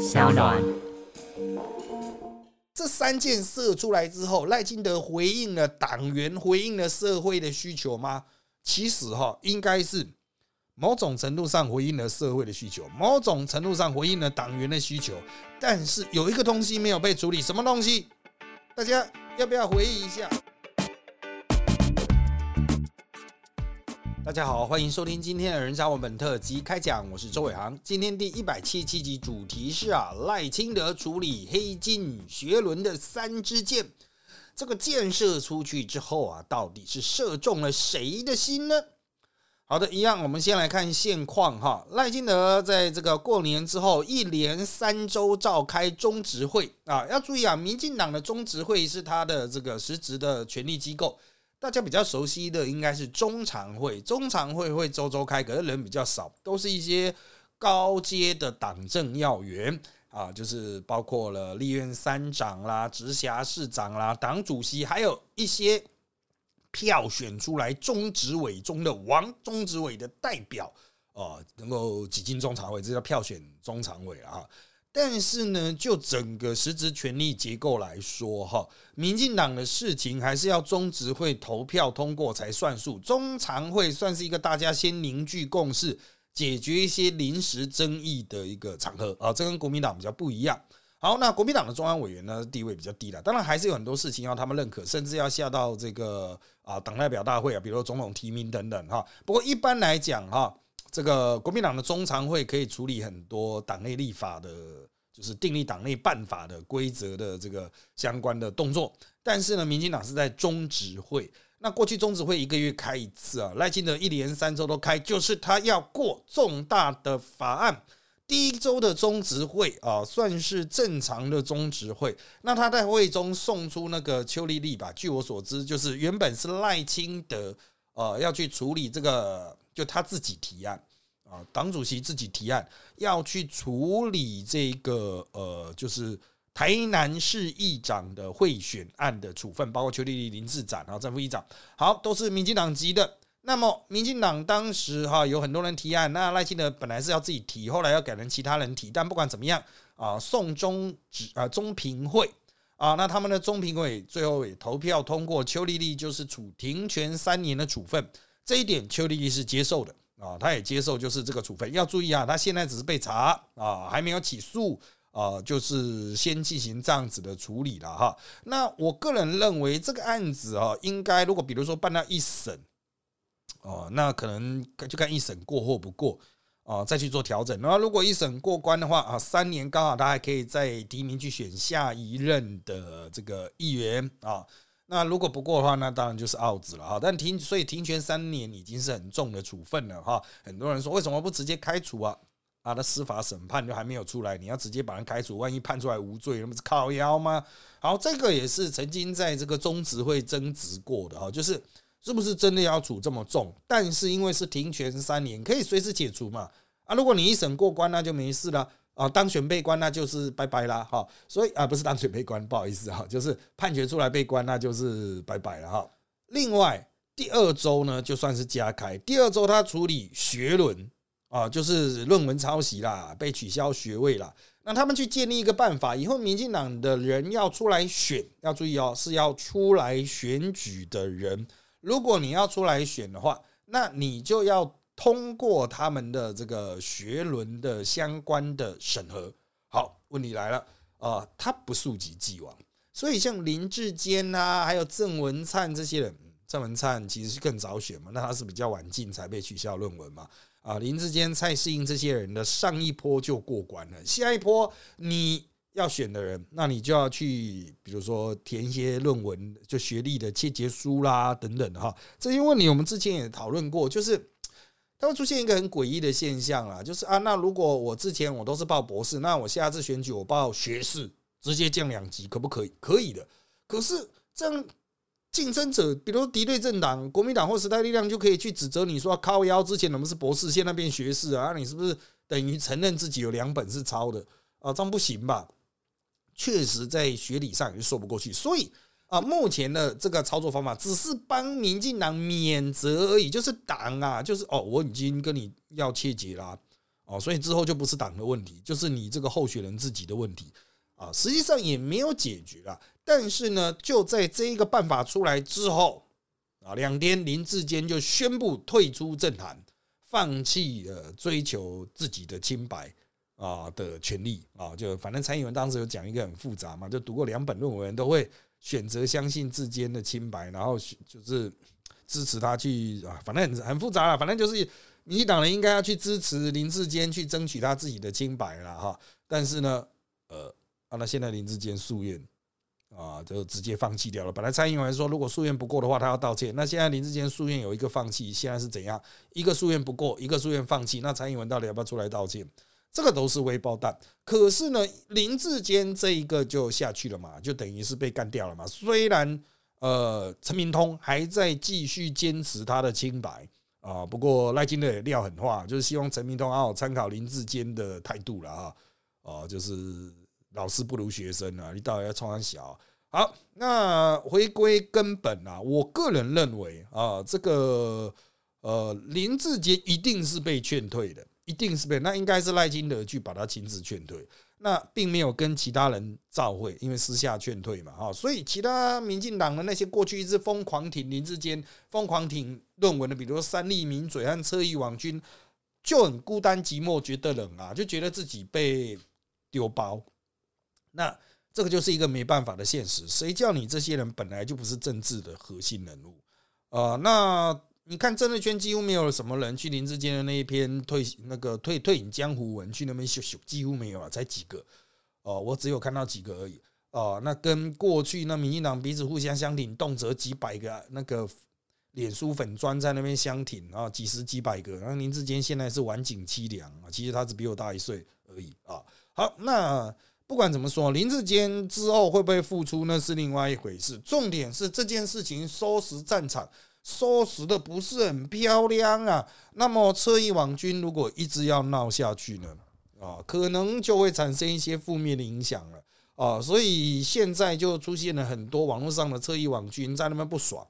小暖。这三件射出来之后，赖清德回应了党员，回应了社会的需求吗？其实哈，应该是某种程度上回应了社会的需求，某种程度上回应了党员的需求。但是有一个东西没有被处理，什么东西？大家要不要回忆一下？大家好，欢迎收听今天的人渣文本特辑开讲，我是周伟航。今天第一百七十七集主题是啊，赖清德处理黑金学伦的三支箭，这个箭射出去之后啊，到底是射中了谁的心呢？好的，一样，我们先来看现况哈。赖清德在这个过年之后一连三周召开中执会啊，要注意啊，民进党的中执会是他的这个实职的权力机构。大家比较熟悉的应该是中常会，中常会会周周开，可是人比较少，都是一些高阶的党政要员啊，就是包括了立院三长啦、直辖市长啦、党主席，还有一些票选出来中执委中的王中执委的代表啊，能够挤进中常会，这叫票选中常委啊。但是呢，就整个实质权力结构来说，哈，民进党的事情还是要中执会投票通过才算数，中常会算是一个大家先凝聚共识、解决一些临时争议的一个场合啊，这跟国民党比较不一样。好，那国民党的中央委员呢，地位比较低了，当然还是有很多事情要他们认可，甚至要下到这个啊党代表大会啊，比如总统提名等等哈。不过一般来讲哈。这个国民党的中常会可以处理很多党内立法的，就是订立党内办法的规则的这个相关的动作。但是呢，民进党是在中执会，那过去中执会一个月开一次啊，赖清德一连三周都开，就是他要过重大的法案。第一周的中执会啊，算是正常的中执会。那他在会中送出那个邱丽丽吧，据我所知，就是原本是赖清德呃要去处理这个。就他自己提案啊，党主席自己提案要去处理这个呃，就是台南市议长的贿选案的处分，包括邱丽丽、林志展啊，正副议长，好，都是民进党籍的。那么民进党当时哈有很多人提案，那赖清德本来是要自己提，后来要改成其他人提，但不管怎么样啊，送中指啊中评会啊，那他们的中评会最后也投票通过，邱丽丽就是处停权三年的处分。这一点邱丽丽是接受的啊，他也接受，就是这个处分要注意啊，他现在只是被查啊，还没有起诉啊，就是先进行这样子的处理了哈。那我个人认为这个案子啊，应该如果比如说办到一审哦，那可能就看一审过或不过啊，再去做调整。然后如果一审过关的话啊，三年刚好他还可以再提名去选下一任的这个议员啊。那如果不过的话，那当然就是 out 了哈。但停，所以停权三年已经是很重的处分了哈。很多人说，为什么不直接开除啊？啊，那司法审判就还没有出来，你要直接把人开除，万一判出来无罪，那不是靠腰吗？好，这个也是曾经在这个中执会争执过的哈，就是是不是真的要处这么重？但是因为是停权三年，可以随时解除嘛。啊，如果你一审过关，那就没事了。啊，当选被关那就是拜拜啦，哈，所以啊不是当选被关，不好意思哈，就是判决出来被关那就是拜拜了哈。另外第二周呢，就算是加开，第二周他处理学论啊，就是论文抄袭啦，被取消学位啦。那他们去建立一个办法，以后民进党的人要出来选，要注意哦，是要出来选举的人。如果你要出来选的话，那你就要。通过他们的这个学轮的相关的审核，好，问题来了啊，他不溯及既往，所以像林志坚呐，还有郑文灿这些人，郑文灿其实是更早选嘛，那他是比较晚进才被取消论文嘛，啊，林志坚、蔡适应这些人的上一波就过关了，下一波你要选的人，那你就要去，比如说填一些论文，就学历的切结书啦等等哈，这些问题我们之前也讨论过，就是。它会出现一个很诡异的现象啦，就是啊，那如果我之前我都是报博士，那我下次选举我报学士，直接降两级，可不可以？可以的。可是这样竞争者，比如敌对政党，国民党或时代力量，就可以去指责你说，靠腰之前我们是博士，现在变学士啊，你是不是等于承认自己有两本是抄的啊？这样不行吧？确实在学理上也说不过去，所以。啊，目前的这个操作方法只是帮民进党免责而已，就是党啊，就是哦，我已经跟你要切结啦，哦，所以之后就不是党的问题，就是你这个候选人自己的问题啊。实际上也没有解决了，但是呢，就在这一个办法出来之后啊，两天林志坚就宣布退出政坛，放弃了追求自己的清白啊的权利啊。就反正蔡英文当时有讲一个很复杂嘛，就读过两本论文都会选择相信志坚的清白，然后就是支持他去啊，反正很很复杂了，反正就是。民进党人应该要去支持林志坚，去争取他自己的清白了哈。但是呢，呃，那现在林志坚诉愿啊，就直接放弃掉了。本来蔡英文说，如果诉愿不过的话，他要道歉。那现在林志坚诉愿有一个放弃，现在是怎样？一个诉愿不过，一个诉愿放弃。那蔡英文到底要不要出来道歉？这个都是微爆弹。可是呢，林志坚这一个就下去了嘛，就等于是被干掉了嘛。虽然呃，陈明通还在继续坚持他的清白。啊，不过赖金德也撂狠话，就是希望陈明通好好参考林志坚的态度了啊。哦，就是老师不如学生啊，你到底要创小。好，那回归根本啊，我个人认为啊，这个呃林志坚一定是被劝退的，一定是被，那应该是赖金德去把他亲自劝退。那并没有跟其他人召会，因为私下劝退嘛，哈，所以其他民进党的那些过去一直疯狂挺林志坚、疯狂挺论文的，比如说三立名嘴和车翼网军，就很孤单寂寞，觉得冷啊，就觉得自己被丢包。那这个就是一个没办法的现实，谁叫你这些人本来就不是政治的核心人物啊？那。你看政治圈几乎没有什么人去林志坚的那一篇退那个退退隐江湖文去那边秀秀，几乎没有啊，才几个哦，我只有看到几个而已哦。那跟过去那民进党彼此互相相挺，动辄几百个那个脸书粉砖在那边相挺啊，几十几百个。然后林志坚现在是晚景凄凉啊，其实他只比我大一岁而已啊。好，那不管怎么说，林志坚之后会不会复出，那是另外一回事。重点是这件事情收拾战场。收拾的不是很漂亮啊，那么侧翼网军如果一直要闹下去呢，啊，可能就会产生一些负面的影响了。啊，所以现在就出现了很多网络上的侧翼网军在那边不爽。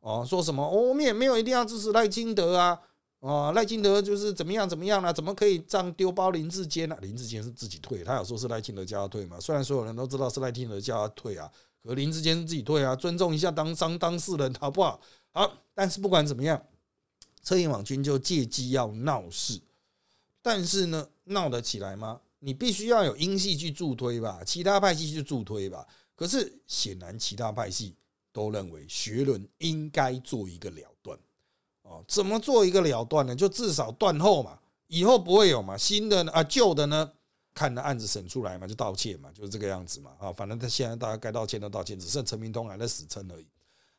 啊，说什么我们也没有一定要支持赖清德啊，啊，赖清德就是怎么样怎么样了，怎么可以这样丢包林志坚呢？林志坚是自己退，他有说是赖清德叫他退嘛，虽然所有人都知道是赖清德叫他退啊，可林志坚是自己退啊，尊重一下当当当事人好不好？好，但是不管怎么样，车银网军就借机要闹事，但是呢，闹得起来吗？你必须要有英系去助推吧，其他派系去助推吧。可是显然其他派系都认为学伦应该做一个了断哦。怎么做一个了断呢？就至少断后嘛，以后不会有嘛。新的啊，旧的呢，看的案子审出来嘛，就道歉嘛，就是这个样子嘛。啊，反正他现在大家该道歉都道歉，只剩陈明通还在死撑而已。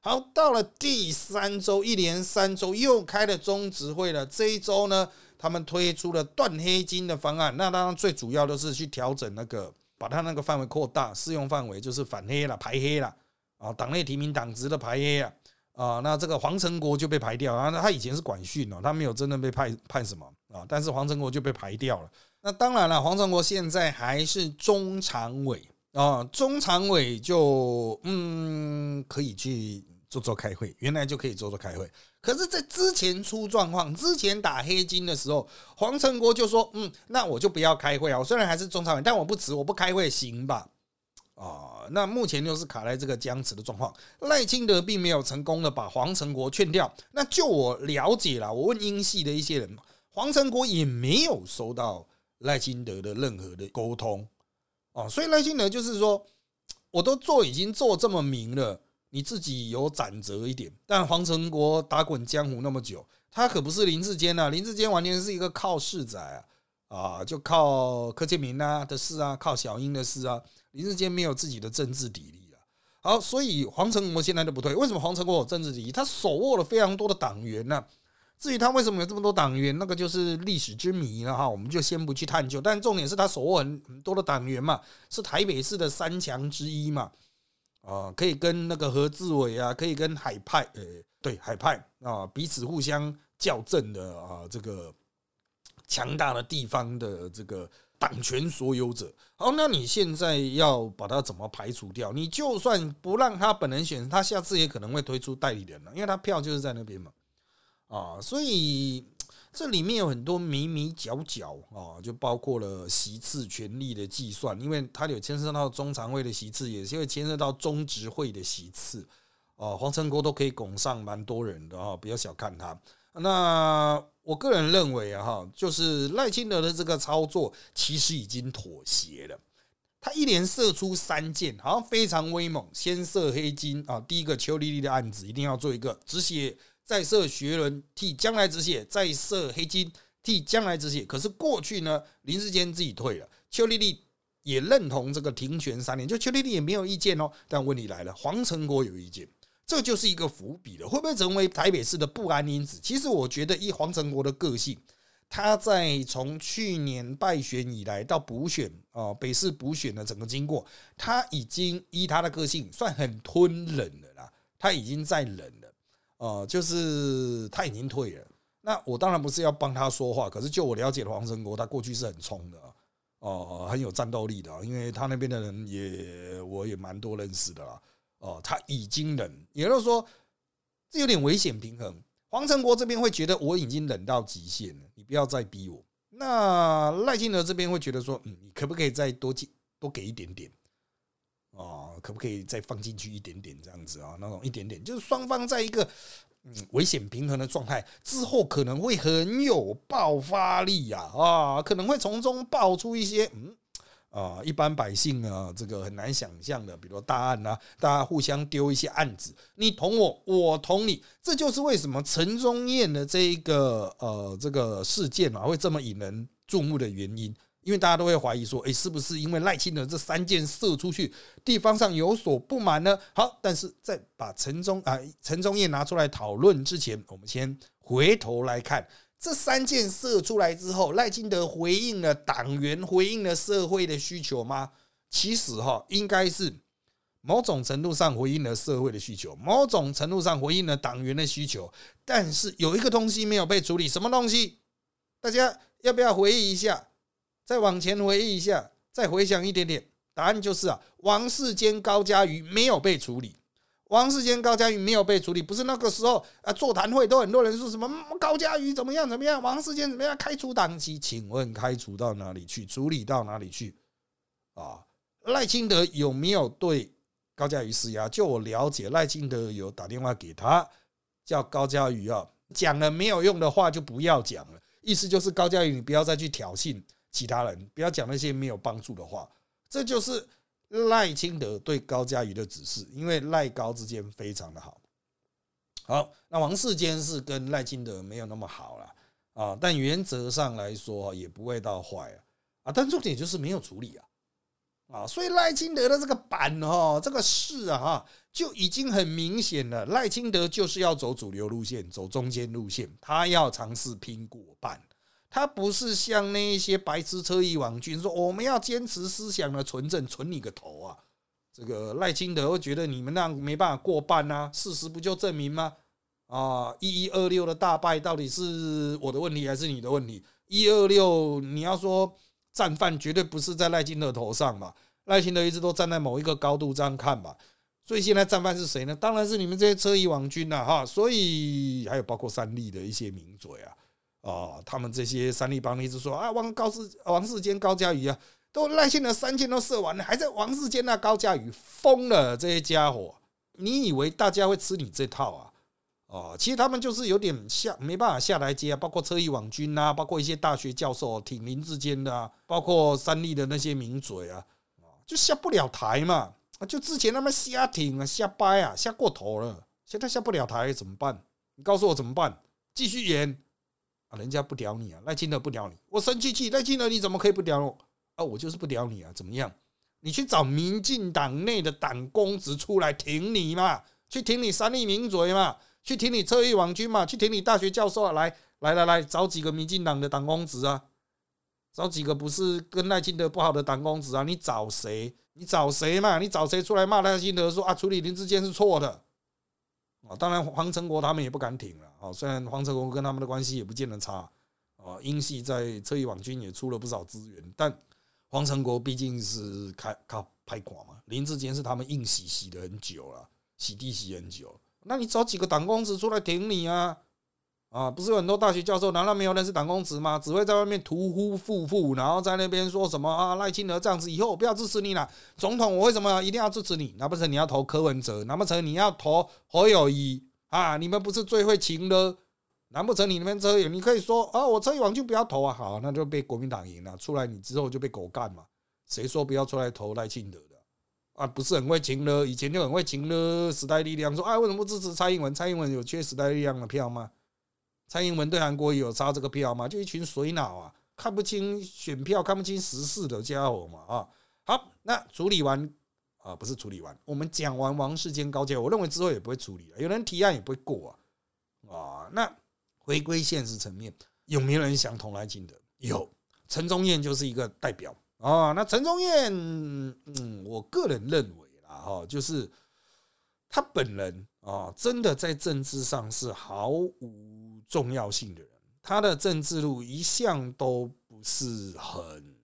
好，到了第三周，一连三周又开了中执会了。这一周呢，他们推出了断黑金的方案。那当然最主要的是去调整那个，把它那个范围扩大，适用范围就是反黑了、排黑了啊，党内提名党职的排黑啊啊。那这个黄成国就被排掉啊，他以前是管训哦，他没有真的被判判什么啊，但是黄成国就被排掉了。那当然了，黄成国现在还是中常委啊，中常委就嗯可以去。做做开会，原来就可以做做开会。可是，在之前出状况，之前打黑金的时候，黄成国就说：“嗯，那我就不要开会啊。我虽然还是中常委，但我不辞，我不开会，行吧？”啊，那目前就是卡在这个僵持的状况。赖清德并没有成功的把黄成国劝掉。那就我了解了，我问英系的一些人，黄成国也没有收到赖清德的任何的沟通。哦，所以赖清德就是说，我都做已经做这么明了。你自己有斩折一点，但黄成国打滚江湖那么久，他可不是林志坚呐。林志坚完全是一个靠世仔啊，啊，就靠柯建明啊的事啊，靠小英的事啊。林志坚没有自己的政治底力啊。好，所以黄成国现在都不对。为什么黄成国有政治底力？他手握了非常多的党员呢。至于他为什么有这么多党员，那个就是历史之谜了哈。我们就先不去探究。但重点是他手握很很多的党员嘛，是台北市的三强之一嘛。啊，可以跟那个何志伟啊，可以跟海派，呃，对海派啊，彼此互相校正的啊，这个强大的地方的这个党权所有者。好，那你现在要把它怎么排除掉？你就算不让他本人选，他下次也可能会推出代理人了，因为他票就是在那边嘛。啊，所以这里面有很多迷迷角角啊，就包括了席次权力的计算，因为它有牵涉到中常会的席次，也是会牵涉到中执会的席次啊。黄成国都可以拱上蛮多人的哈，不要小看他。那我个人认为啊，哈，就是赖清德的这个操作其实已经妥协了。他一连射出三箭，好像非常威猛。先射黑金啊，第一个邱丽丽的案子一定要做一个止血。再设学伦替将来止血，再设黑金替将来止血。可是过去呢，林志坚自己退了，邱丽丽也认同这个停权三年，就邱丽丽也没有意见哦。但问题来了，黄成国有意见，这就是一个伏笔了，会不会成为台北市的不安因子？其实我觉得，以黄成国的个性，他在从去年败选以来到补选啊，北市补选的整个经过，他已经依他的个性算很吞忍了啦，他已经在忍。哦，就是他已经退了。那我当然不是要帮他说话，可是就我了解的黄成国，他过去是很冲的，哦，很有战斗力的。因为他那边的人也，我也蛮多认识的啦。哦，他已经冷，也就是说，这有点危险平衡。黄成国这边会觉得我已经冷到极限了，你不要再逼我。那赖清德这边会觉得说，嗯，你可不可以再多给多给一点点？哦，可不可以再放进去一点点这样子啊？那种一点点，就是双方在一个嗯危险平衡的状态之后，可能会很有爆发力呀啊，可能会从中爆出一些嗯啊一般百姓啊这个很难想象的，比如大案啊，大家互相丢一些案子，你捅我，我捅你，这就是为什么陈忠燕的这一个呃这个事件啊会这么引人注目的原因。因为大家都会怀疑说，哎，是不是因为赖清德这三箭射出去，地方上有所不满呢？好，但是在把陈忠啊陈忠业拿出来讨论之前，我们先回头来看这三箭射出来之后，赖清德回应了党员，回应了社会的需求吗？其实哈，应该是某种程度上回应了社会的需求，某种程度上回应了党员的需求，但是有一个东西没有被处理，什么东西？大家要不要回忆一下？再往前回忆一下，再回想一点点，答案就是啊，王世坚、高嘉瑜没有被处理。王世坚、高嘉瑜没有被处理，不是那个时候啊，座谈会都很多人说什么高嘉瑜怎么样怎么样，王世坚怎么样，开除党籍？请问开除到哪里去？处理到哪里去？啊，赖清德有没有对高嘉瑜施压？就我了解，赖清德有打电话给他，叫高嘉瑜啊，讲了没有用的话就不要讲了，意思就是高嘉瑜你不要再去挑衅。其他人不要讲那些没有帮助的话，这就是赖清德对高嘉瑜的指示。因为赖高之间非常的好，好，那王世坚是跟赖清德没有那么好了啊，但原则上来说也不会到坏啊啊，但重点就是没有处理啊啊，所以赖清德的这个板哈，这个事啊，就已经很明显了。赖清德就是要走主流路线，走中间路线，他要尝试拼过半。他不是像那一些白痴车翼网军说我们要坚持思想的纯正，纯你个头啊！这个赖清德会觉得你们那样没办法过半呐，事实不就证明吗？啊，一一二六的大败到底是我的问题还是你的问题？一二六你要说战犯绝对不是在赖清德头上嘛？赖清德一直都站在某一个高度这样看嘛，所以现在战犯是谁呢？当然是你们这些车翼网军呐！哈，所以还有包括三立的一些名嘴啊。哦，他们这些三立帮一直说啊，王高世王世坚、高嘉宇啊，都赖清德三箭都射完了，还在王世坚那高嘉宇疯了，这些家伙，你以为大家会吃你这套啊？哦，其实他们就是有点下没办法下台阶啊，包括车翼网军啊，包括一些大学教授挺林志坚的啊，包括三立的那些名嘴啊，就下不了台嘛，就之前他们瞎挺啊，瞎掰啊，下过头了，现在下不了台怎么办？你告诉我怎么办？继续演。人家不屌你啊，赖清德不屌你，我生气气，赖清德你怎么可以不屌我啊？我就是不屌你啊，怎么样？你去找民进党内的党公子出来挺你嘛，去挺你三立名嘴嘛，去挺你侧翼网军嘛，去挺你大学教授啊，来来来来，找几个民进党的党公子啊，找几个不是跟赖清德不好的党公子啊，你找谁？你找谁嘛？你找谁出来骂赖清德说啊，处理林志坚是错的？啊，当然黄成国他们也不敢挺了啊。虽然黄成国跟他们的关系也不见得差啊，英系在侧翼网军也出了不少资源，但黄成国毕竟是开靠拍寡嘛。林志坚是他们硬洗洗的很久了，洗地洗很久。那你找几个党公子出来挺你啊？啊，不是有很多大学教授，难道没有认识党公子吗？只会在外面屠夫夫妇，然后在那边说什么啊？赖清德这样子，以后我不要支持你了。总统，我为什么一定要支持你？难不成你要投柯文哲？难不成你要投侯友谊啊？你们不是最会情了？难不成你那边车友？你可以说啊，我车友王就不要投啊。好，那就被国民党赢了，出来你之后就被狗干嘛？谁说不要出来投赖清德的啊？不是很会情了？以前就很会情了。时代力量说，哎，为什么不支持蔡英文？蔡英文有缺时代力量的票吗？蔡英文对韩国有差这个票吗？就一群水脑啊，看不清选票、看不清时事的家伙嘛啊！好，那处理完啊，不是处理完，我们讲完王世坚高阶，我认为之后也不会处理了，有人提案也不会过啊啊！那回归现实层面，有没有人想同来金的？有，陈忠燕就是一个代表啊。那陈忠燕，嗯，我个人认为啦，哈，就是他本人啊，真的在政治上是毫无。重要性的人，他的政治路一向都不是很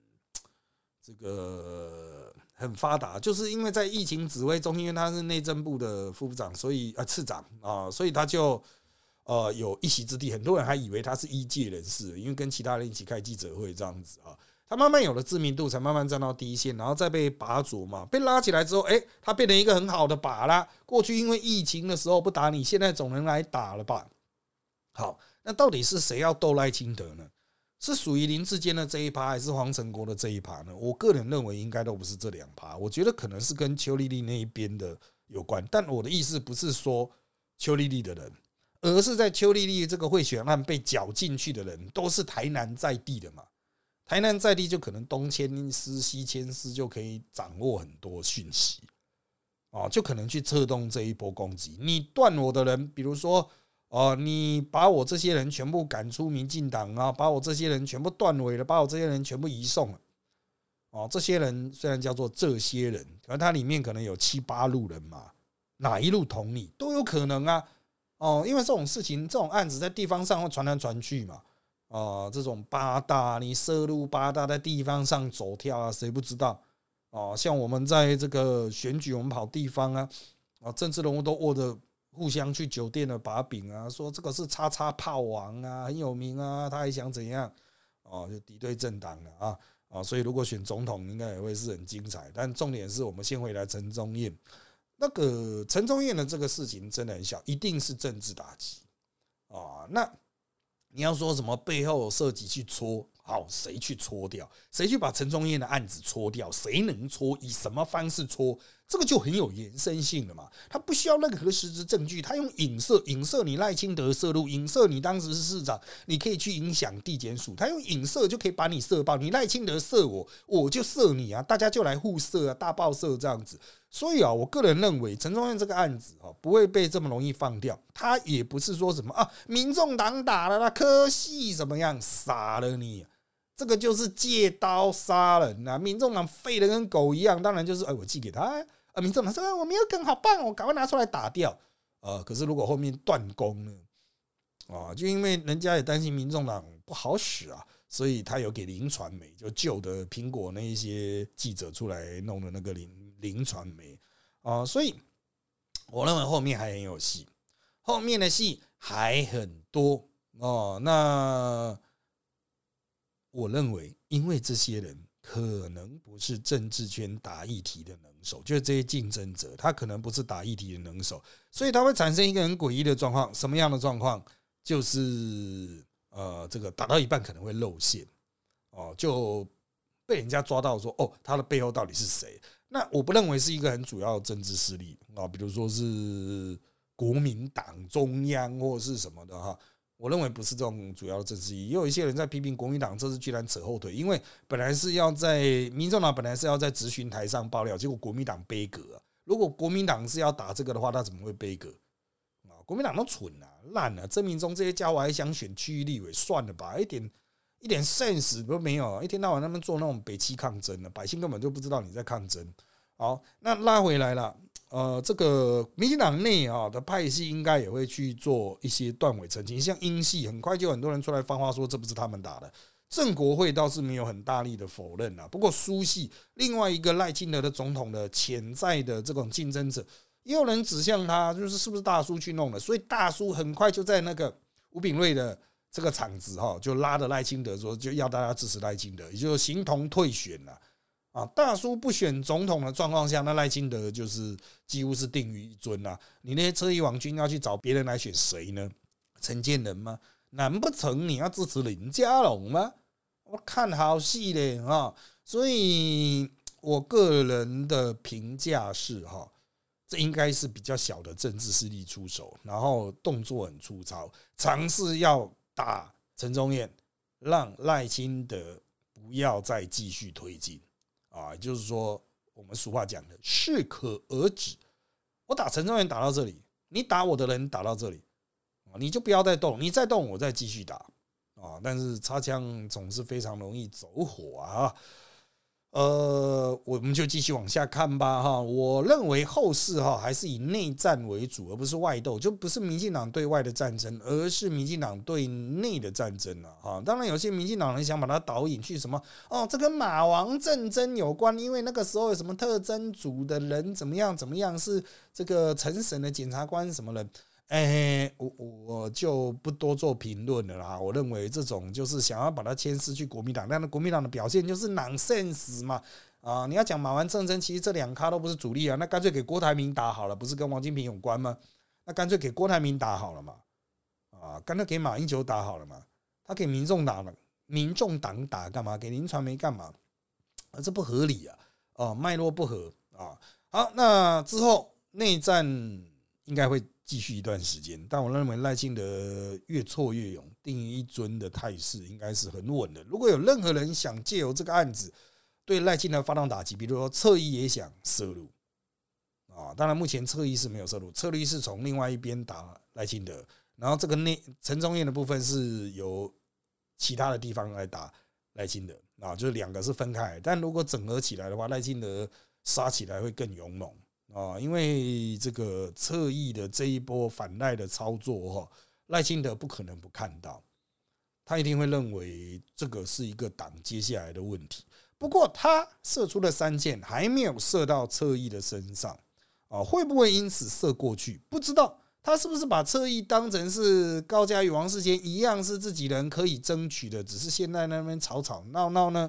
这个很发达，就是因为在疫情指挥中，因为他是内政部的副部长，所以啊次长啊，所以他就呃有一席之地。很多人还以为他是一界人士，因为跟其他人一起开记者会这样子啊，他慢慢有了知名度，才慢慢站到第一线，然后再被拔擢嘛，被拉起来之后，哎，他变成一个很好的靶啦。过去因为疫情的时候不打你，现在总能来打了吧？好，那到底是谁要斗赖清德呢？是属于林志坚的这一趴，还是黄成国的这一趴呢？我个人认为应该都不是这两趴，我觉得可能是跟邱丽丽那一边的有关。但我的意思不是说邱丽丽的人，而是在邱丽丽这个贿选案被搅进去的人，都是台南在地的嘛。台南在地就可能东牵丝西牵丝，就可以掌握很多讯息啊，就可能去策动这一波攻击。你断我的人，比如说。哦，你把我这些人全部赶出民进党啊，把我这些人全部断尾了，把我这些人全部移送了。哦，这些人虽然叫做这些人，可它里面可能有七八路人马，哪一路同你都有可能啊。哦，因为这种事情，这种案子在地方上会传来传去嘛。啊，这种八大，你涉入八大在地方上走跳啊，谁不知道？哦，像我们在这个选举，我们跑地方啊，啊，政治人物都握着。互相去酒店的把柄啊，说这个是叉叉炮王啊，很有名啊，他还想怎样？哦，就敌对政党了啊啊！所以如果选总统，应该也会是很精彩。但重点是我们先回来陈忠燕，那个陈忠燕的这个事情真的很小，一定是政治打击啊。那你要说什么背后设计去戳？好，谁去搓掉？谁去把陈忠燕的案子搓掉？谁能搓？以什么方式搓？这个就很有延伸性了嘛。他不需要任何实质证据，他用影射，影射你赖清德涉入，影射你当时是市长，你可以去影响地检署。他用影射就可以把你射爆，你赖清德射我，我就射你啊，大家就来互射啊，大爆射这样子。所以啊，我个人认为陈忠燕这个案子啊，不会被这么容易放掉。他也不是说什么啊，民众党打了那科系怎么样，杀了你。这个就是借刀杀人呐！民众党废的跟狗一样，当然就是哎，我寄给他，啊民众党说我没有梗，好棒，我赶快拿出来打掉。呃，可是如果后面断供呢？啊，就因为人家也担心民众党不好使啊，所以他有给林传媒，就旧的苹果那一些记者出来弄的那个林林传媒啊，所以我认为后面还很有戏，后面的戏还很多哦。那。我认为，因为这些人可能不是政治圈打议题的能手，就是这些竞争者，他可能不是打议题的能手，所以他会产生一个很诡异的状况。什么样的状况？就是呃，这个打到一半可能会露馅，哦，就被人家抓到说，哦，他的背后到底是谁？那我不认为是一个很主要的政治势力啊，比如说是国民党中央或是什么的哈。我认为不是这种主要的政治意义，也有一些人在批评国民党这次居然扯后腿，因为本来是要在民众党本来是要在咨询台上爆料，结果国民党背锅。如果国民党是要打这个的话，他怎么会背锅？啊，国民党都蠢啊，烂了。曾明忠这些家伙还想选区域立委，算了吧，一点一点 sense 都没有，一天到晚他们做那种北欺抗争的，百姓根本就不知道你在抗争。好，那拉回来了。呃，这个民进党内啊的派系应该也会去做一些断尾澄清，像英系很快就很多人出来放话说这不是他们打的，郑国会倒是没有很大力的否认啊。不过苏系另外一个赖清德的总统的潜在的这种竞争者，也有人指向他就是是不是大叔去弄的，所以大叔很快就在那个吴炳瑞的这个场子哈，就拉着赖清德说，就要大家支持赖清德，也就形同退选了啊。啊大叔不选总统的状况下，那赖清德就是几乎是定于一尊了。你那些车翼网军要去找别人来选谁呢？陈建仁吗？难不成你要支持林佳龙吗？我看好戏嘞啊！所以我个人的评价是哈。这应该是比较小的政治势力出手，然后动作很粗糙，尝试要打陈忠燕，让赖清德不要再继续推进啊，就是说我们俗话讲的适可而止。我打陈忠元打到这里，你打我的人打到这里啊，你就不要再动，你再动我再继续打啊。但是擦枪总是非常容易走火啊。呃，我们就继续往下看吧，哈。我认为后世哈还是以内战为主，而不是外斗，就不是民进党对外的战争，而是民进党对内的战争了，哈。当然，有些民进党人想把它导引去什么哦，这跟马王战争有关，因为那个时候有什么特征组的人怎么样怎么样，是这个陈审的检察官什么人。哎，我我就不多做评论了啦。我认为这种就是想要把它牵丝去国民党，但是国民党的表现就是 nonsense 嘛。啊，你要讲马完战争，其实这两咖都不是主力啊，那干脆给郭台铭打好了，不是跟王金平有关吗？那干脆给郭台铭打好了嘛。啊，干脆给马英九打好了嘛。他给民众打了，民众党打干嘛？给林传媒干嘛？啊，这不合理啊！啊，脉络不合啊。好，那之后内战应该会。继续一段时间，但我认为赖清德越挫越勇，定一尊的态势应该是很稳的。如果有任何人想借由这个案子对赖清德发动打击，比如说侧翼也想涉入啊，当然目前侧翼是没有涉入，侧翼是从另外一边打赖清德，然后这个内陈忠燕的部分是由其他的地方来打赖清德啊，就是两个是分开。但如果整合起来的话，赖清德杀起来会更勇猛。啊，因为这个侧翼的这一波反赖的操作哈，赖清德不可能不看到，他一定会认为这个是一个党接下来的问题。不过他射出的三箭还没有射到侧翼的身上啊，会不会因此射过去？不知道他是不是把侧翼当成是高嘉与王世坚一样是自己人可以争取的，只是现在那边吵吵闹闹呢？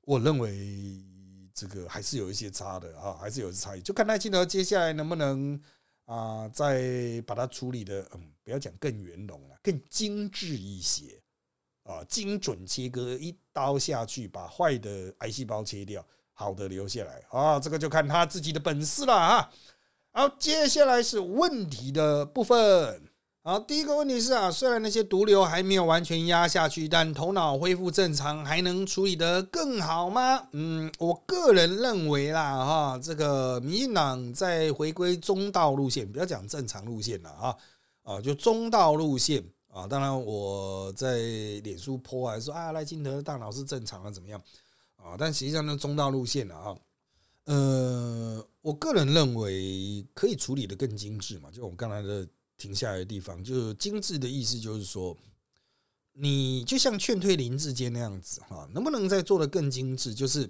我认为。这个还是有一些差的啊，还是有差异，就看赖清德接下来能不能啊，再把它处理的，嗯，不要讲更圆融了，更精致一些啊，精准切割，一刀下去把坏的癌细胞切掉，好的留下来啊，这个就看他自己的本事了啊。好，接下来是问题的部分。好，第一个问题是啊，虽然那些毒瘤还没有完全压下去，但头脑恢复正常，还能处理得更好吗？嗯，我个人认为啦，哈，这个民进党在回归中道路线，不要讲正常路线了啊，啊，就中道路线啊。当然，我在脸书泼还说啊，赖清德大脑是正常的，怎么样啊？但实际上呢，中道路线了啊，呃，我个人认为可以处理的更精致嘛，就我们刚才的。停下来的地方，就是精致的意思，就是说，你就像劝退林志坚那样子哈，能不能再做的更精致？就是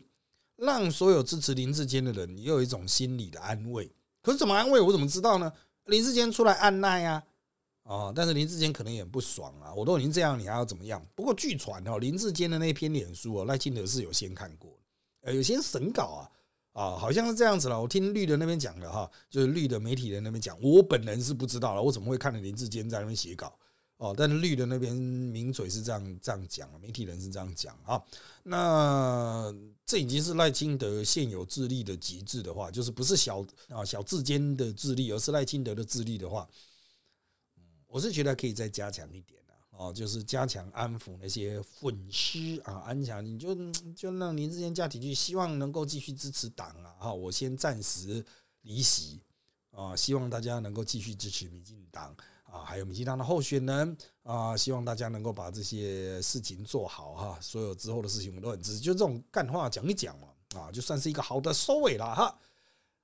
让所有支持林志坚的人也有一种心理的安慰。可是怎么安慰？我怎么知道呢？林志坚出来按耐啊，啊，但是林志坚可能也不爽啊。我都已经这样，你还要怎么样？不过据传哦，林志坚的那篇脸书哦，赖清德是有先看过，呃，有些审稿啊。啊，好像是这样子了。我听绿的那边讲的哈，就是绿的媒体人那边讲，我本人是不知道了。我怎么会看着林志坚在那边写稿？哦，但是绿的那边名嘴是这样这样讲，媒体人是这样讲啊。那这已经是赖清德现有智力的极致的话，就是不是小啊小志坚的智力，而是赖清德的智力的话，我是觉得可以再加强一点。哦，就是加强安抚那些粉丝啊，安强，你就就让林志坚家庭去，希望能够继续支持党啊。哈，我先暂时离席啊，希望大家能够继续支持民进党啊，还有民进党的候选人啊，希望大家能够把这些事情做好哈。所有之后的事情我们都很支持，就这种干话讲一讲嘛，啊，就算是一个好的收尾了哈。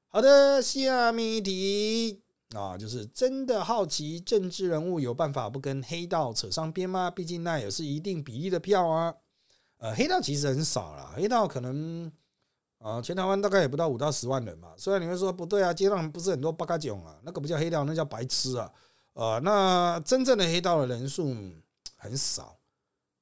好的，下面一题。啊，就是真的好奇，政治人物有办法不跟黑道扯上边吗？毕竟那也是一定比例的票啊。呃，黑道其实很少了，黑道可能啊，全台湾大概也不到五到十万人嘛。虽然你会说不对啊，街上不是很多八嘎囧啊，那个不叫黑道，那叫白痴啊。呃，那真正的黑道的人数很少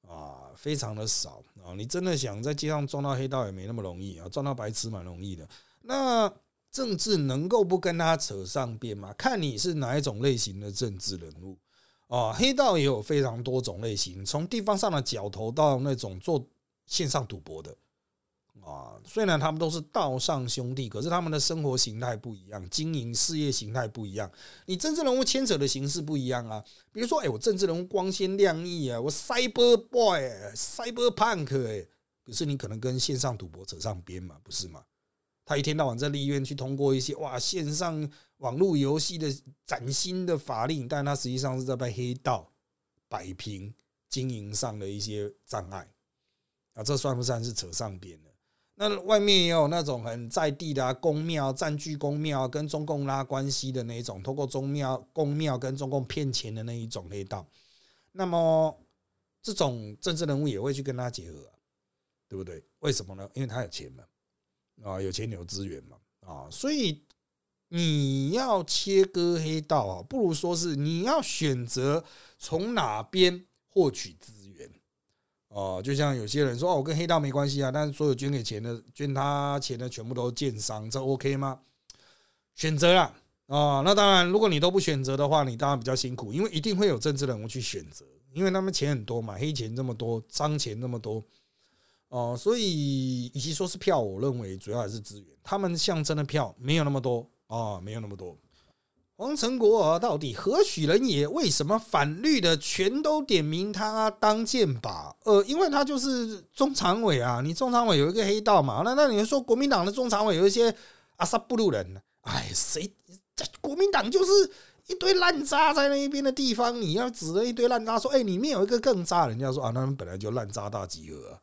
啊，非常的少啊。你真的想在街上撞到黑道也没那么容易啊，撞到白痴蛮容易的。那政治能够不跟他扯上边吗？看你是哪一种类型的政治人物啊。黑道也有非常多种类型，从地方上的角头到那种做线上赌博的。啊，虽然他们都是道上兄弟，可是他们的生活形态不一样，经营事业形态不一样。你政治人物牵扯的形式不一样啊。比如说，哎，我政治人物光鲜亮丽啊，我 cyber boy，cyber punk，哎，可是你可能跟线上赌博扯上边嘛，不是吗？他一天到晚在立院去通过一些哇线上网络游戏的崭新的法令，但他实际上是在被黑道摆平经营上的一些障碍啊，这算不算是扯上边了？那外面也有那种很在地的公庙占据公庙，跟中共拉关系的那一种，通过宗庙公庙跟中共骗钱的那一种黑道。那么这种政治人物也会去跟他结合，对不对？为什么呢？因为他有钱嘛，啊，有钱有资源嘛，啊，所以你要切割黑道啊，不如说是你要选择从哪边获取资源。哦，就像有些人说，哦，我跟黑道没关系啊，但是所有捐给钱的、捐他钱的全部都是奸商，这 OK 吗？选择了啊，那当然，如果你都不选择的话，你当然比较辛苦，因为一定会有政治人物去选择，因为他们钱很多嘛，黑钱这么多，脏钱那么多，哦，所以与其说是票，我认为主要还是资源，他们象征的票没有那么多啊，没有那么多。黄成国啊到底何许人也？为什么反绿的全都点名他当剑靶？呃，因为他就是中常委啊。你中常委有一个黑道嘛？那那你说国民党的中常委有一些阿萨布鲁人？哎，谁？国民党就是一堆烂渣在那一边的地方，你要指着一堆烂渣说，哎，里面有一个更渣，人家说啊，他们本来就烂渣大集合啊。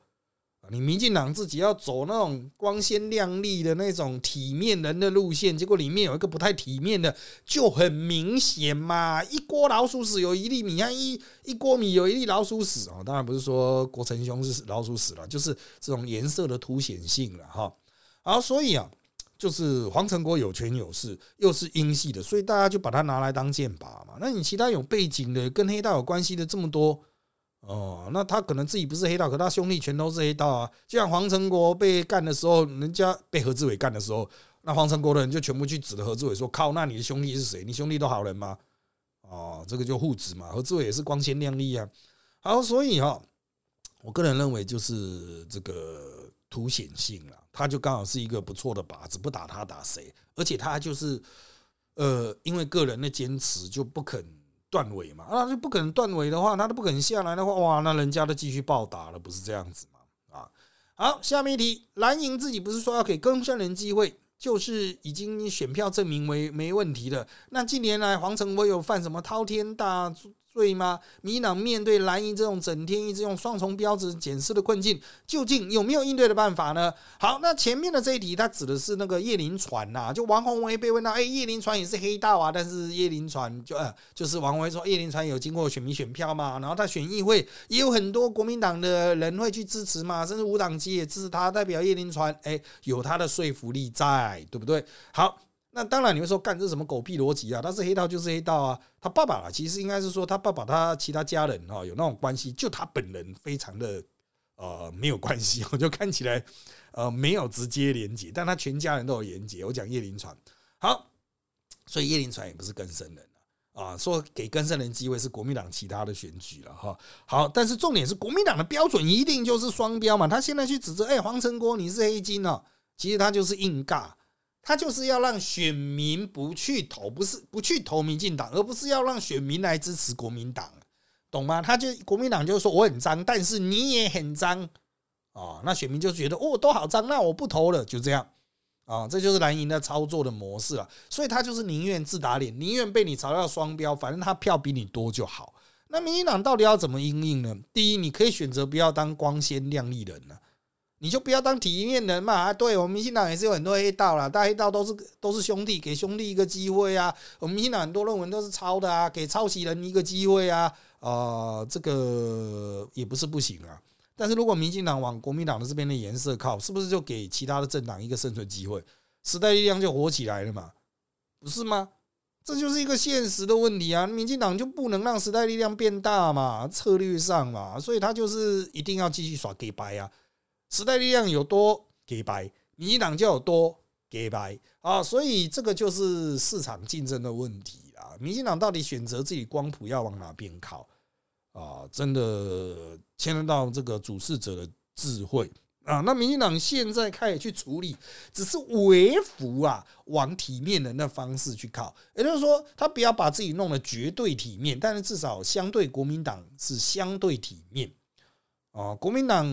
你民进党自己要走那种光鲜亮丽的那种体面人的路线，结果里面有一个不太体面的，就很明显嘛。一锅老鼠屎有一粒米，看一一锅米有一粒老鼠屎啊。当然不是说国成兄是老鼠屎了，就是这种颜色的凸显性了哈。好，所以啊，就是黄成国有权有势，又是英系的，所以大家就把他拿来当剑拔嘛。那你其他有背景的，跟黑道有关系的这么多。哦，那他可能自己不是黑道，可他兄弟全都是黑道啊。就像黄成国被干的时候，人家被何志伟干的时候，那黄成国的人就全部去指着何志伟说：“靠，那你的兄弟是谁？你兄弟都好人吗？”哦，这个就互指嘛。何志伟也是光鲜亮丽啊。好，所以哈，我个人认为就是这个凸显性了，他就刚好是一个不错的靶子，不打他打谁？而且他就是呃，因为个人的坚持就不肯。断尾嘛，那就不可能断尾的话，他都不肯下来的话，哇，那人家都继续暴打了，不是这样子吗？啊，好，下面一题，蓝营自己不是说要给更生人机会，就是已经选票证明为没问题了。那近年来黄成威有犯什么滔天大？对吗？民党面对蓝营这种整天一直用双重标准检视的困境，究竟有没有应对的办法呢？好，那前面的这一题，它指的是那个叶林传呐，就王宏威被问到，哎，叶林传也是黑道啊，但是叶林传就呃，就是王宏威说叶林传有经过选民选票嘛，然后他选议会也有很多国民党的人会去支持嘛，甚至无党籍也支持他，代表叶林传，哎，有他的说服力在，对不对？好。那当然，你会说干这什么狗屁逻辑啊？他是黑道就是黑道啊！他爸爸啊，其实应该是说他爸爸他其他家人哈有那种关系，就他本人非常的呃没有关系，我就看起来呃没有直接连接，但他全家人都有连接。我讲叶林传好，所以叶林传也不是更生人啊，说给更生人机会是国民党其他的选举了哈。好，但是重点是国民党的标准一定就是双标嘛？他现在去指责哎黄成国你是黑金哦，其实他就是硬尬。他就是要让选民不去投，不是不去投民进党，而不是要让选民来支持国民党，懂吗？他就国民党就说我很脏，但是你也很脏啊，那选民就觉得哦都好脏，那我不投了，就这样啊，这就是蓝营的操作的模式了。所以他就是宁愿自打脸，宁愿被你嘲笑双标，反正他票比你多就好。那民进党到底要怎么应应呢？第一，你可以选择不要当光鲜亮丽的人呢。你就不要当体面人嘛啊！对我们民进党也是有很多黑道啦，大黑道都是都是兄弟，给兄弟一个机会啊！我们民进党很多论文都是抄的啊，给抄袭人一个机会啊！啊，这个也不是不行啊。但是如果民进党往国民党的这边的颜色靠，是不是就给其他的政党一个生存机会？时代力量就火起来了嘛？不是吗？这就是一个现实的问题啊！民进党就不能让时代力量变大嘛？策略上嘛，所以他就是一定要继续耍 gay 白啊！时代力量有多给白，民进党就有多给白啊！所以这个就是市场竞争的问题啊！民进党到底选择自己光谱要往哪边靠啊？真的牵涉到这个主事者的智慧。啊，那民进党现在开始去处理，只是微服啊，往体面的那方式去靠，也就是说，他不要把自己弄得绝对体面，但是至少相对国民党是相对体面。哦，国民党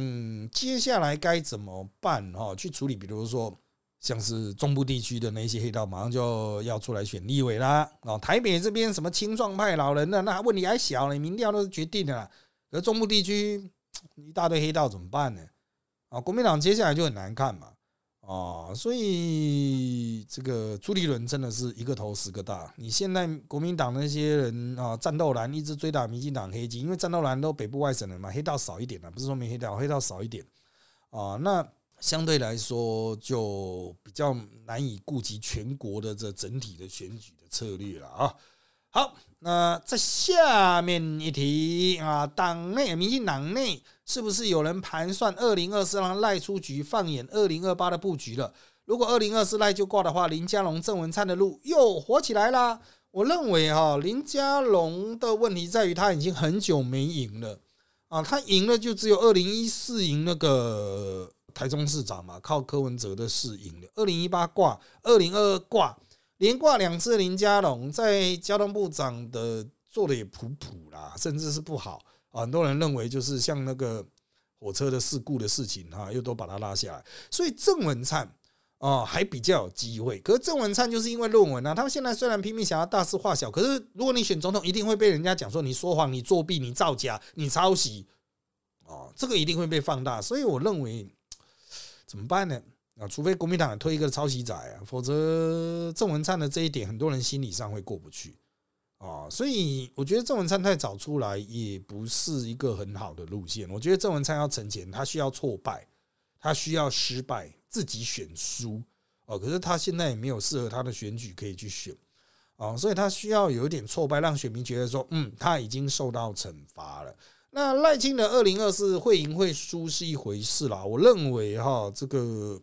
接下来该怎么办？哈，去处理，比如说像是中部地区的那些黑道，马上就要出来选立委啦。哦，台北这边什么青壮派老人呢？那问题还小呢，民调都是决定的啦。而中部地区一大堆黑道怎么办呢？啊，国民党接下来就很难看嘛，啊，所以这个朱立伦真的是一个头十个大。你现在国民党那些人啊，战斗蓝一直追打民进党黑金，因为战斗蓝都北部外省人嘛，黑道少一点了，不是说没黑道，黑道少一点啊，那相对来说就比较难以顾及全国的这整体的选举的策略了啊。好，那在下面一题啊，党内民进党内是不是有人盘算二零二四让赖出局，放眼二零二八的布局了？如果二零二四赖就挂的话，林佳龙、郑文灿的路又火起来啦。我认为哈，林佳龙的问题在于他已经很久没赢了啊，他赢了就只有二零一四赢那个台中市长嘛，靠柯文哲的事赢了。二零一八挂，二零二二挂。连挂两次林佳龙在交通部长的做的也普普啦，甚至是不好。很多人认为就是像那个火车的事故的事情哈，又都把它拉下来。所以郑文灿啊还比较有机会。可是郑文灿就是因为论文啊，他们现在虽然拼命想要大事化小，可是如果你选总统，一定会被人家讲说你说谎、你作弊、你造假、你抄袭哦，这个一定会被放大。所以我认为怎么办呢？啊，除非国民党推一个抄袭仔啊，否则郑文灿的这一点，很多人心理上会过不去啊。所以我觉得郑文灿太早出来也不是一个很好的路线。我觉得郑文灿要成钱，他需要挫败，他需要失败，自己选输哦。可是他现在也没有适合他的选举可以去选啊，所以他需要有一点挫败，让选民觉得说，嗯，他已经受到惩罚了。那赖清德二零二四会赢会输是一回事啦，我认为哈，这个。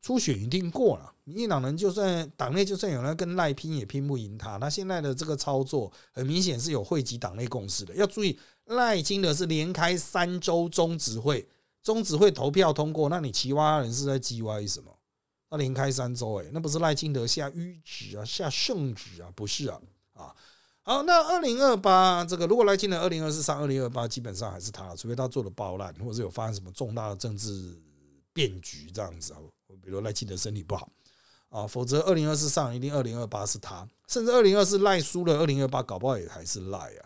初选一定过了，民进党人就算党内就算有人跟赖拼也拼不赢他。他现在的这个操作很明显是有汇集党内共识的。要注意，赖清德是连开三周中执会，中执会投票通过，那你其他人是在 G Y 什么？他连开三周，哎，那不是赖清德下谕旨啊，下圣旨啊，不是啊，啊，好，那二零二八这个如果赖清德二零二四上二零二八基本上还是他，除非他做的爆烂，或者有发生什么重大的政治变局这样子啊。比如赖清德身体不好啊，否则二零二四上一定二零二八是他，甚至二零二四赖输了，二零二八搞不好也还是赖啊。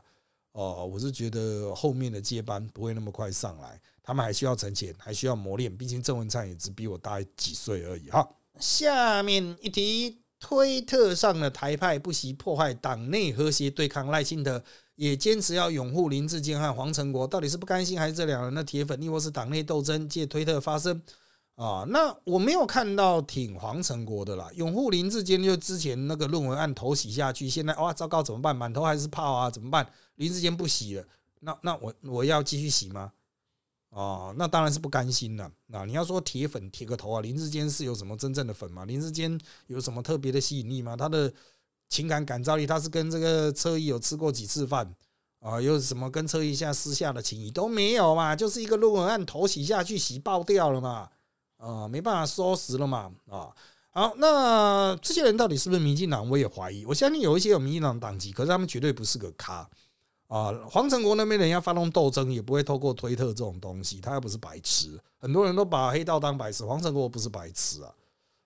哦，我是觉得后面的接班不会那么快上来，他们还需要存钱，还需要磨练。毕竟郑文灿也只比我大几岁而已哈。下面一题，推特上的台派不惜破坏党内和谐，对抗赖清德，也坚持要拥护林志坚和黄成国，到底是不甘心，还是这两人的铁粉，亦或是党内斗争借推特发声？啊，那我没有看到挺黄成国的啦，拥护林志坚就之前那个论文案头洗下去，现在哇糟糕怎么办？满头还是泡啊，怎么办？林志坚不洗了，那那我我要继续洗吗？哦，那当然是不甘心了。那你要说铁粉铁个头啊，林志坚是有什么真正的粉吗？林志坚有什么特别的吸引力吗？他的情感感召力，他是跟这个车毅有吃过几次饭啊？有什么跟车毅下私下的情谊都没有嘛？就是一个论文案头洗下去，洗爆掉了嘛？啊，没办法收拾了嘛！啊，好，那这些人到底是不是民进党？我也怀疑。我相信有一些有民进党党籍，可是他们绝对不是个咖啊。黄成国那边人要发动斗争，也不会透过推特这种东西，他又不是白痴。很多人都把黑道当白痴，黄成国不是白痴啊。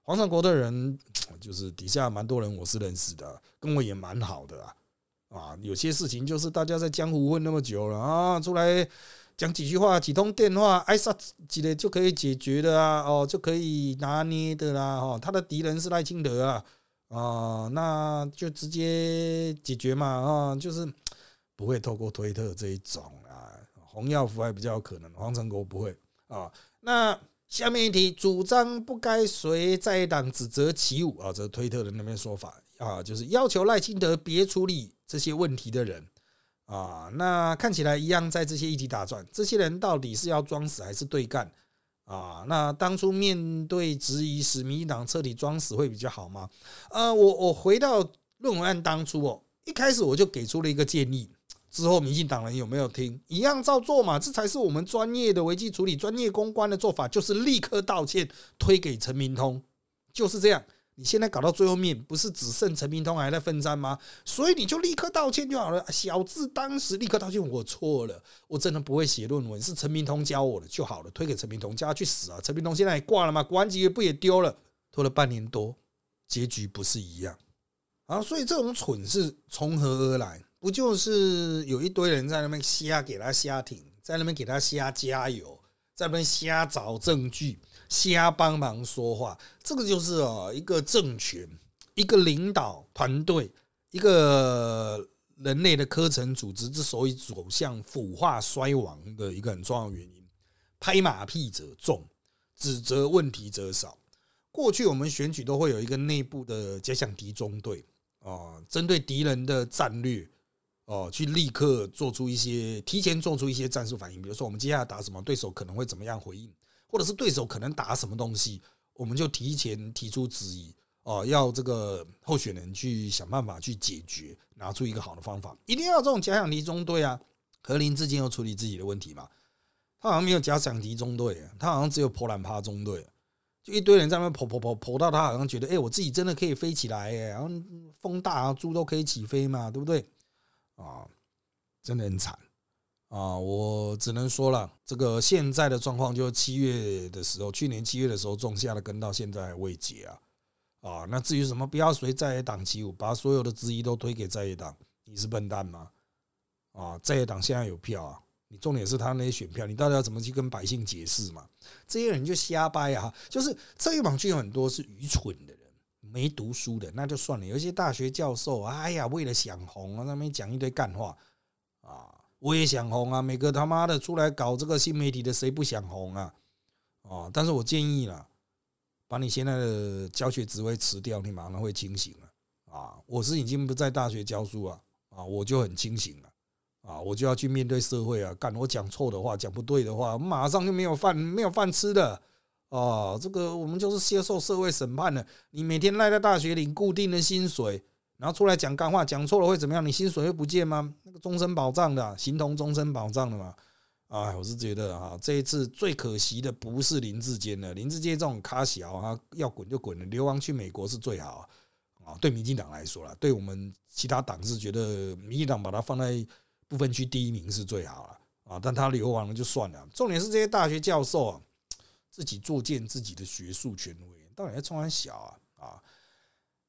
黄成国的人就是底下蛮多人，我是认识的，跟我也蛮好的啊。啊，有些事情就是大家在江湖混那么久了啊，出来。讲几句话，几通电话，挨杀几的就可以解决的啊，哦，就可以拿捏的啦，哈，他的敌人是赖清德啊，啊，那就直接解决嘛，啊，就是不会透过推特这一种啊，洪耀福还比较有可能，黄成国不会啊，那下面一题，主张不该随在党指责起舞啊，这是推特的那边说法啊，就是要求赖清德别处理这些问题的人啊。那看起来一样在这些议题打转，这些人到底是要装死还是对干啊？那当初面对质疑时，民进党彻底装死会比较好吗？呃，我我回到论文案当初哦，一开始我就给出了一个建议。之后，民进党人有没有听？一样照做嘛，这才是我们专业的危机处理、专业公关的做法，就是立刻道歉，推给陈明通，就是这样。你现在搞到最后面，不是只剩陈明通还在奋战吗？所以你就立刻道歉就好了。小智当时立刻道歉，我错了，我真的不会写论文，是陈明通教我的就好了，推给陈明通，叫他去死啊！陈明通现在也挂了嘛，国安局不也丢了，拖了半年多，结局不是一样啊？所以这种蠢是从何而来？不就是有一堆人在那边瞎给他瞎挺，在那边给他瞎加油，在那边瞎找证据，瞎帮忙说话，这个就是啊一个政权、一个领导团队、一个人类的科层组织之所以走向腐化衰亡的一个很重要原因。拍马屁者众，指责问题者少。过去我们选举都会有一个内部的假想敌中队啊，针对敌人的战略。哦，去立刻做出一些提前做出一些战术反应，比如说我们接下来打什么，对手可能会怎么样回应，或者是对手可能打什么东西，我们就提前提出质疑哦，要这个候选人去想办法去解决，拿出一个好的方法，一定要这种假想敌中队啊。何林之间又处理自己的问题嘛？他好像没有假想敌中队，他好像只有破烂趴中队，就一堆人在那跑跑跑跑到他好像觉得，哎，我自己真的可以飞起来，然后风大啊，猪都可以起飞嘛，对不对？啊，真的很惨啊！我只能说了，这个现在的状况，就是七月的时候，去年七月的时候种下的根，到现在未结啊！啊，那至于什么不要随在野党起舞，把所有的质疑都推给在野党，你是笨蛋吗？啊，在野党现在有票啊，你重点是他那些选票，你到底要怎么去跟百姓解释嘛？这些人就瞎掰啊！就是这一网就有很多是愚蠢的人。没读书的那就算了，有一些大学教授，哎呀，为了想红啊，那边讲一堆干话，我也想红啊，每个他妈的出来搞这个新媒体的，谁不想红啊？哦，但是我建议了，把你现在的教学职位辞掉，你马上会清醒了啊！我是已经不在大学教书啊，啊，我就很清醒了啊，我就要去面对社会啊，干我讲错的话，讲不对的话，马上就没有饭没有饭吃的。哦，这个我们就是接受社会审判的。你每天赖在大学领固定的薪水，然后出来讲干话，讲错了会怎么样？你薪水会不见吗？那个终身保障的，形同终身保障的嘛。啊，我是觉得啊，这一次最可惜的不是林志坚了，林志坚这种咖小啊，要滚就滚了，流亡去美国是最好啊。对民进党来说了，对我们其他党是觉得民进党把他放在不分区第一名是最好了啊。但他流亡了就算了，重点是这些大学教授啊。自己作践自己的学术权威，到底在冲很小啊！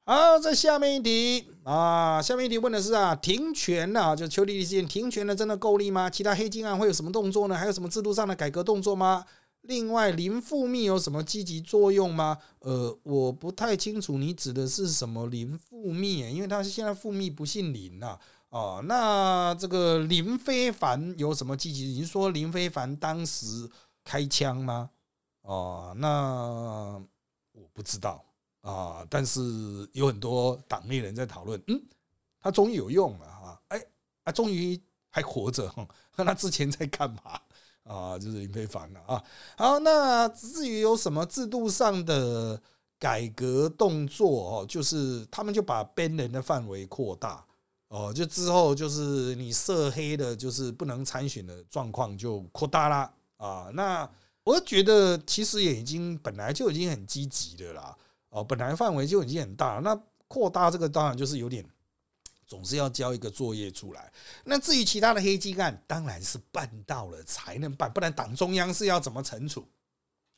好，在下面一题啊，下面一题问的是啊，停权啊，就邱丽丽事件停权了，真的够力吗？其他黑金案会有什么动作呢？还有什么制度上的改革动作吗？另外，零复密有什么积极作用吗？呃，我不太清楚你指的是什么零复密，因为他是现在复密不姓林呐啊。那这个林非凡有什么积极？你说林非凡当时开枪吗？哦，那我不知道啊，但是有很多党内人在讨论，嗯，他终于有用了啊，哎，啊，终于还活着，那他之前在干嘛啊？就是林非凡了啊。好，那至于有什么制度上的改革动作哦，就是他们就把编人的范围扩大哦，就之后就是你涉黑的，就是不能参选的状况就扩大啦啊，那。我觉得其实也已经本来就已经很积极的啦，哦，本来范围就已经很大，那扩大这个当然就是有点，总是要交一个作业出来。那至于其他的黑金案，当然是办到了才能办，不然党中央是要怎么惩处？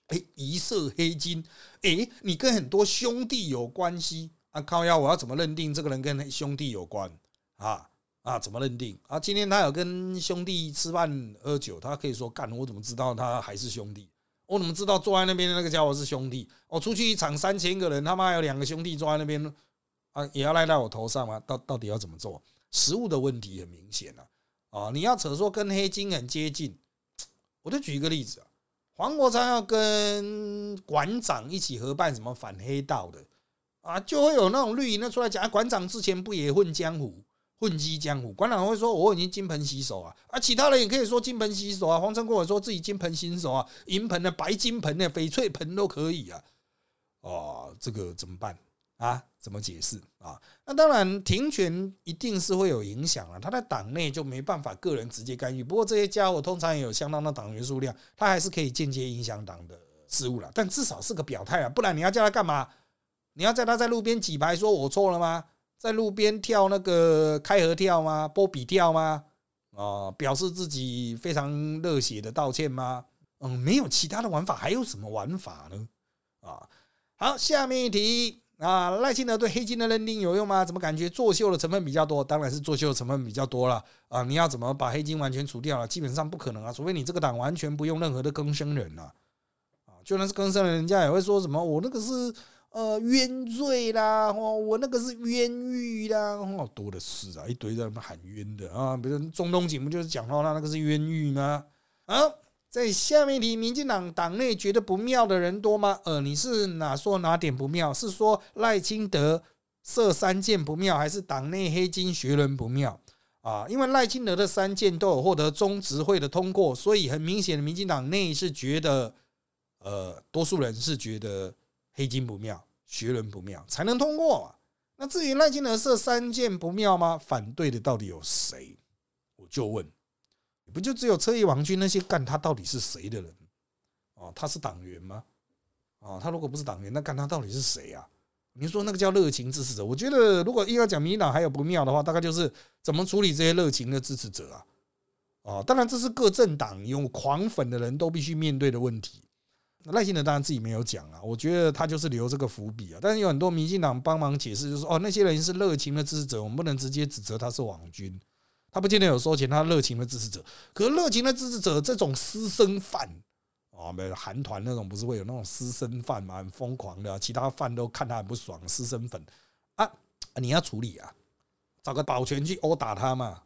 哎，疑涉黑金，哎，你跟很多兄弟有关系啊？靠腰，我要怎么认定这个人跟兄弟有关啊？啊，怎么认定啊？今天他有跟兄弟吃饭喝酒，他可以说干，我怎么知道他还是兄弟？我怎么知道坐在那边的那个家伙是兄弟？我出去一场三千个人，他妈有两个兄弟坐在那边啊，也要赖在我头上吗？到到底要怎么做？食物的问题很明显了啊！你要扯说跟黑金很接近，我就举一个例子啊，黄国昌要跟馆长一起合办什么反黑道的啊，就会有那种绿营的出来讲，馆长之前不也混江湖、混迹江湖？馆长会说我已经金盆洗手啊，啊，其他人也可以说金盆洗手啊。黄成国说自己金盆洗手啊，银盆的、白金盆的、翡翠盆都可以啊。哦，这个怎么办啊？怎么解释啊？那当然，停权一定是会有影响了。他在党内就没办法个人直接干预。不过这些家伙通常也有相当的党员数量，他还是可以间接影响党的事务了。但至少是个表态啊，不然你要叫他干嘛？你要叫他在路边挤牌说我错了吗？在路边跳那个开合跳吗？波比跳吗？啊，表示自己非常热血的道歉吗？嗯，没有其他的玩法，还有什么玩法呢？啊？好，下面一题啊，赖清德对黑金的认定有用吗？怎么感觉作秀的成分比较多？当然是作秀的成分比较多了啊！你要怎么把黑金完全除掉了？基本上不可能啊，除非你这个党完全不用任何的更生人了啊！就算是更生人，人家也会说什么我那个是呃冤罪啦，哦，我那个是冤狱啦，好多的是啊，一堆在那喊冤的啊，比如中东锦不就是讲到他那个是冤狱吗？啊？在下面一题，民进党党内觉得不妙的人多吗？呃，你是哪说哪点不妙？是说赖清德设三件不妙，还是党内黑金学人不妙啊？因为赖清德的三件都有获得中执会的通过，所以很明显的，民进党内是觉得，呃，多数人是觉得黑金不妙，学人不妙才能通过。那至于赖清德设三件不妙吗？反对的到底有谁？我就问。不就只有车翼王军那些干他到底是谁的人？哦，他是党员吗？哦，他如果不是党员，那干他到底是谁啊？你说那个叫热情支持者？我觉得如果硬要讲民党还有不妙的话，大概就是怎么处理这些热情的支持者啊？哦，当然这是各政党有狂粉的人都必须面对的问题。赖清德当然自己没有讲啊，我觉得他就是留这个伏笔啊。但是有很多民进党帮忙解释，就是说哦，那些人是热情的支持者，我们不能直接指责他是网军。他不见得有收钱，他热情的支持者，可热情的支持者这种私生饭啊，没有韩团那种不是会有那种私生饭嘛，很疯狂的，其他饭都看他很不爽，私生粉啊，你要处理啊，找个保全去殴打他嘛，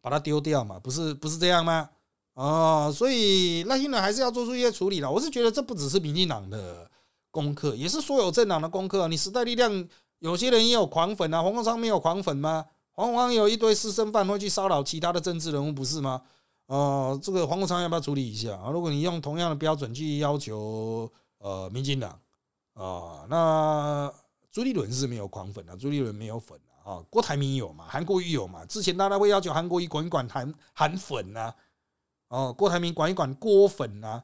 把他丢掉嘛，不是不是这样吗？哦，所以赖清德还是要做出一些处理的。我是觉得这不只是民进党的功课，也是所有政党的功课。你时代力量有些人也有狂粉啊，黄国昌没有狂粉吗？黄黄有一堆私生饭会去骚扰其他的政治人物，不是吗？呃，这个黄国昌要不要处理一下啊？如果你用同样的标准去要求呃民进党啊，那朱立伦是没有狂粉的，朱立伦没有粉啊。郭台铭有嘛？韩国瑜有嘛？之前大家会要求韩国瑜管一管韩韩粉呐，哦，郭台铭管一管郭粉呐，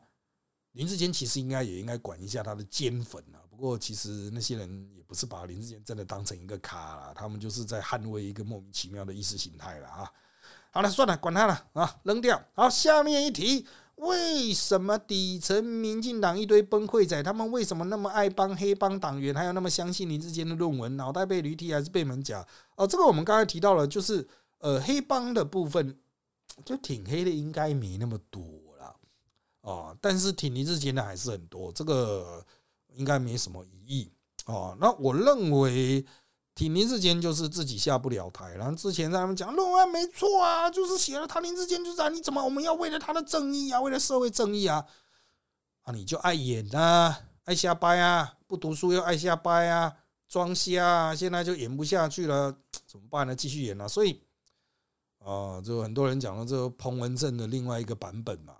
林志坚其实应该也应该管一下他的奸粉啊。不过，其实那些人也不是把林志坚真的当成一个咖了，他们就是在捍卫一个莫名其妙的意识形态了啊！好了，算了，管他了啊，扔掉。好，下面一题：为什么底层民进党一堆崩溃仔，他们为什么那么爱帮黑帮党员，还有那么相信林志坚的论文？脑袋被驴踢还是被门夹？哦，这个我们刚才提到了，就是呃，黑帮的部分就挺黑的，应该没那么多了哦，但是挺林志坚的还是很多。这个。应该没什么疑义哦。那我认为，挺林志坚就是自己下不了台。然后之前在他们讲论文没错啊，就是写了他林志坚就是啊，你怎么我们要为了他的正义啊，为了社会正义啊，啊你就爱演啊，爱瞎掰啊，不读书又爱瞎掰啊，装瞎啊，现在就演不下去了，怎么办呢？继续演啊。所以啊，就很多人讲了这个彭文正的另外一个版本嘛。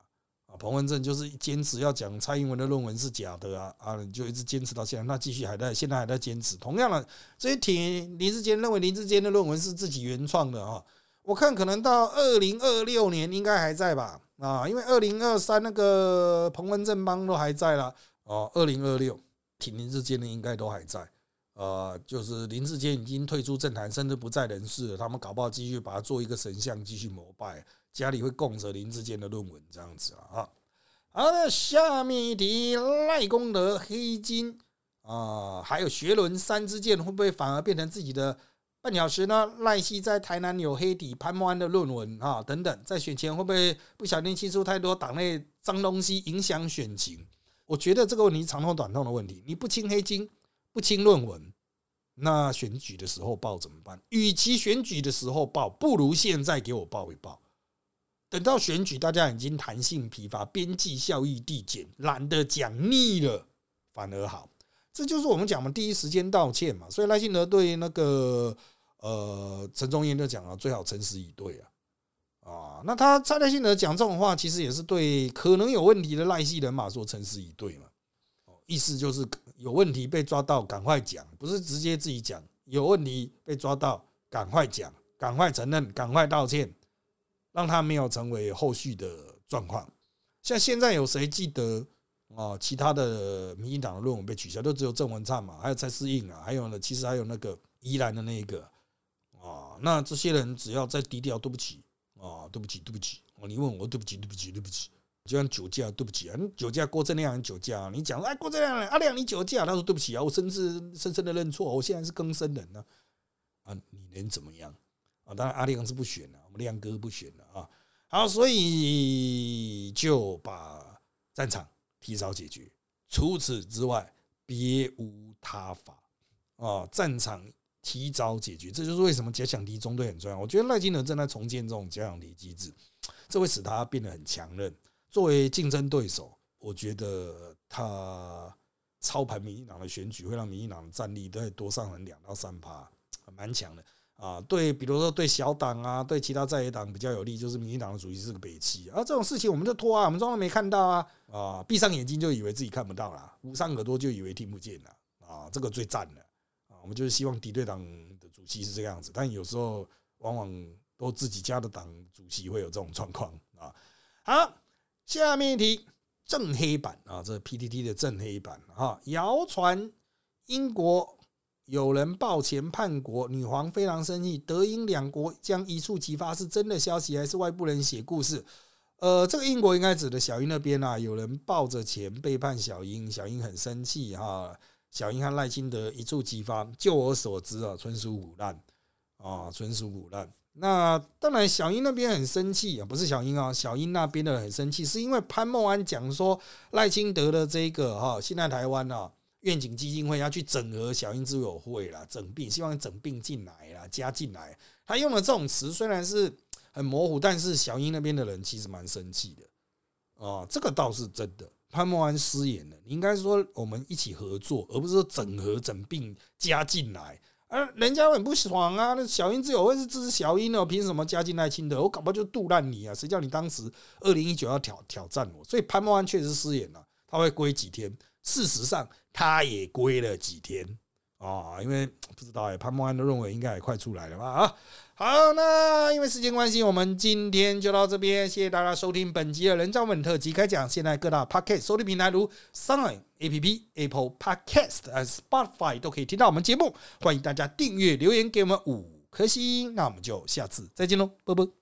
啊，彭文正就是坚持要讲蔡英文的论文是假的啊啊，就一直坚持到现在，那继续还在，现在还在坚持。同样的，这些挺林志坚认为林志坚的论文是自己原创的啊，我看可能到二零二六年应该还在吧啊，因为二零二三那个彭文正帮都还在了哦，二零二六挺林志坚的应该都还在。呃，就是林志坚已经退出政坛，甚至不在人世了，他们搞不好继续把他做一个神像，继续膜拜。家里会供着林志坚的论文这样子啊，好的，下面一题赖功德黑金啊，还有学伦三支箭会不会反而变成自己的半小时呢？赖希在台南有黑底潘安的论文啊等等，在选前会不会不小心清出太多党内脏东西，影响选情？我觉得这个问题长痛短痛的问题，你不清黑金，不清论文，那选举的时候报怎么办？与其选举的时候报，不如现在给我报一报。等到选举，大家已经弹性疲乏，边际效益递减，懒得讲腻了，反而好。这就是我们讲的第一时间道歉嘛。所以赖幸德对那个呃陈忠燕就讲了，最好诚实以对啊。啊，那他蔡赖幸德讲这种话，其实也是对可能有问题的赖系人马说诚实以对嘛。意思就是有问题被抓到，赶快讲，不是直接自己讲。有问题被抓到，赶快讲，赶快承认，赶快道歉。让他没有成为后续的状况。像现在有谁记得啊？其他的民进党的论文被取消，都只有郑文灿嘛，还有蔡适应啊，还有呢，其实还有那个宜兰的那一个啊。那这些人只要再低调，对不起啊，对不起，对不起。哦你问我对不起，对不起，对不起。就像酒驾，对不起啊，酒驾郭正亮酒驾，你讲哎郭正亮阿亮你酒驾，他说对不起啊，我深深深深的认错，我现在是更生人呢啊，你能怎么样啊？当然阿亮是不选了。亮哥不选了啊，好，所以就把战场提早解决，除此之外别无他法啊！战场提早解决，这就是为什么假想敌中队很重要。我觉得赖金德正在重建这种假想敌机制，这会使他变得很强韧。作为竞争对手，我觉得他操盘民进党的选举，会让民进党的战力再多上了两到三趴，蛮强的。啊，对，比如说对小党啊，对其他在野党比较有利，就是民进党的主席是个北七啊，这种事情我们就拖啊，我们装作没看到啊，啊，闭上眼睛就以为自己看不到了，捂上耳朵就以为听不见了，啊，这个最赞了，啊，我们就是希望敌对党的主席是这个样子，但有时候往往都自己家的党主席会有这种状况啊。好，下面一题正黑板啊，这是 PTT 的正黑板啊，谣传英国。有人抱钱叛国，女皇非常生气，德英两国将一触即发，是真的消息还是外部人写故事？呃，这个英国应该指的小英那边啊，有人抱着钱背叛小英，小英很生气哈，小英和赖清德一触即发。就我所知啊，纯属胡乱啊，纯属胡乱。那当然，小英那边很生气啊，不是小英啊，小英那边的很生气，是因为潘孟安讲说赖清德的这个哈，现在台湾啊。愿景基金会要去整合小英之友会啦，整并，希望整并进来啦，加进来。他用了这种词，虽然是很模糊，但是小英那边的人其实蛮生气的。哦，这个倒是真的。潘孟安失言了，你应该说我们一起合作，而不是说整合、整并、加进来。而人家很不爽啊，那小英之友会是支持小英的，凭什么加进来亲的？我搞不好就杜烂你啊！谁叫你当时二零一九要挑挑战我？所以潘孟安确实失言了，他会归几天。事实上，他也归了几天啊，因为不知道哎，潘孟安的论文应该也快出来了吧？啊，好，那因为时间关系，我们今天就到这边，谢谢大家收听本集的人造本特辑开讲。现在各大 Podcast 收听平台如 Sound A P P、Apple Podcast、和 Spotify 都可以听到我们节目，欢迎大家订阅、留言给我们五颗星。那我们就下次再见喽，拜拜。